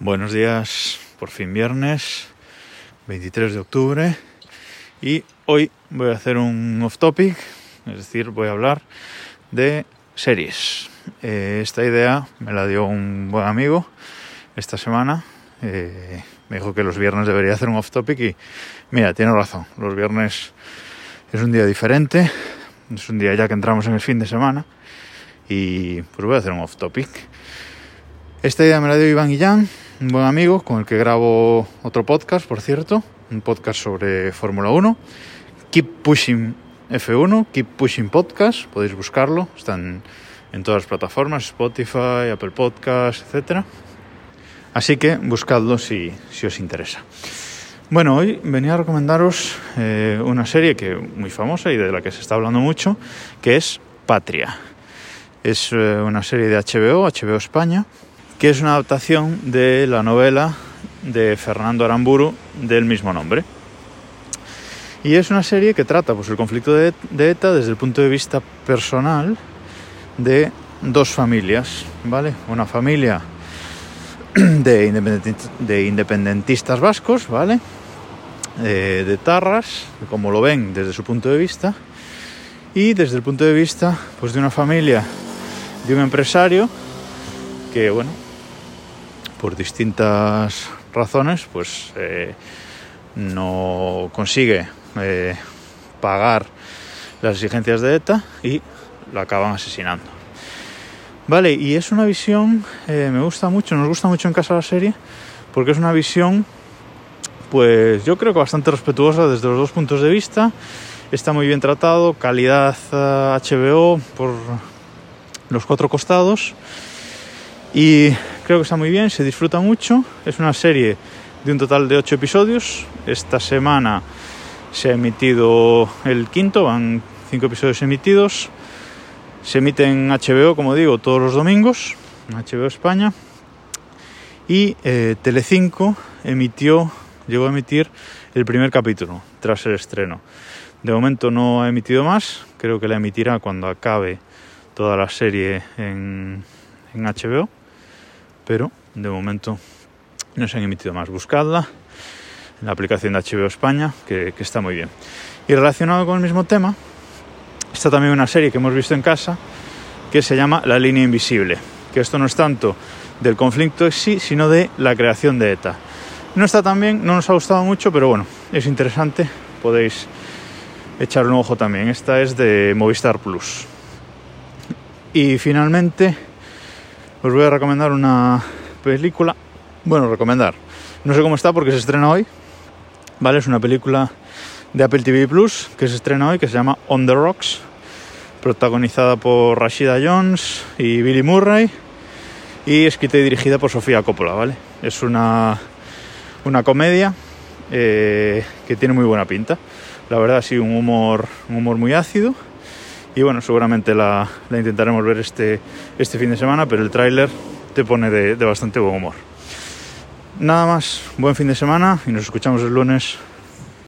Buenos días, por fin viernes, 23 de octubre y hoy voy a hacer un off topic, es decir, voy a hablar de series. Eh, esta idea me la dio un buen amigo esta semana, eh, me dijo que los viernes debería hacer un off topic y mira, tiene razón, los viernes es un día diferente, es un día ya que entramos en el fin de semana y pues voy a hacer un off topic. Esta idea me la dio Iván Guillán, un buen amigo con el que grabo otro podcast, por cierto, un podcast sobre Fórmula 1. Keep Pushing F1, Keep Pushing Podcast, podéis buscarlo, están en todas las plataformas, Spotify, Apple Podcast, etc. Así que buscadlo si, os interesa. Bueno, hoy venía a recomendaros eh, una serie que muy famosa y de la que se está hablando mucho, que es Patria. Es eh, una serie de HBO, HBO España, que es una adaptación de la novela de Fernando Aramburu del mismo nombre. Y es una serie que trata pues, el conflicto de, ETA desde el punto de vista personal de dos familias, ¿vale? Una familia de, independent- de independentistas vascos, ¿vale? Eh, de Tarras, como lo ven desde su punto de vista, y desde el punto de vista pues, de una familia, de un empresario que, bueno, por distintas razones, pues eh, no consigue eh, pagar las exigencias de ETA y lo acaban asesinando. Vale, y es una visión, eh, me gusta mucho, nos gusta mucho en casa la serie, porque es una visión, pues yo creo que bastante respetuosa desde los dos puntos de vista. Está muy bien tratado, calidad HBO por los cuatro costados. Y creo que está muy bien, se disfruta mucho. Es una serie de un total de ocho episodios. Esta semana se ha emitido el quinto, van cinco episodios emitidos. Se emite en HBO, como digo, todos los domingos, en HBO España. Y eh, Telecinco emitió, llegó a emitir el primer capítulo tras el estreno. De momento no ha emitido más, creo que la emitirá cuando acabe toda la serie en, en HBO, pero de momento no se han emitido más. Buscadla en la aplicación de HBO España, que, que está muy bien. Y relacionado con el mismo tema, está también una serie que hemos visto en casa que se llama La línea invisible, que esto no es tanto del conflicto en sí, sino de la creación de ETA. No está tan bien, no nos ha gustado mucho, pero bueno, es interesante, podéis echar un ojo también. Esta es de Movistar Plus. Y finalmente os voy a recomendar una película, bueno, recomendar, no sé cómo está porque se estrena hoy, ¿vale? Es una película de Apple TV Plus que se estrena hoy que se llama On the Rocks, protagonizada por Rashida Jones y Billy Murray y escrita y dirigida por Sofía Coppola, ¿vale? Es una, una comedia eh, que tiene muy buena pinta. La verdad, sí, un humor, un humor muy ácido. Y bueno, seguramente la, intentaremos ver este, este fin de semana, pero el tráiler te pone de bastante buen humor. Nada más, buen fin de semana y nos escuchamos el lunes.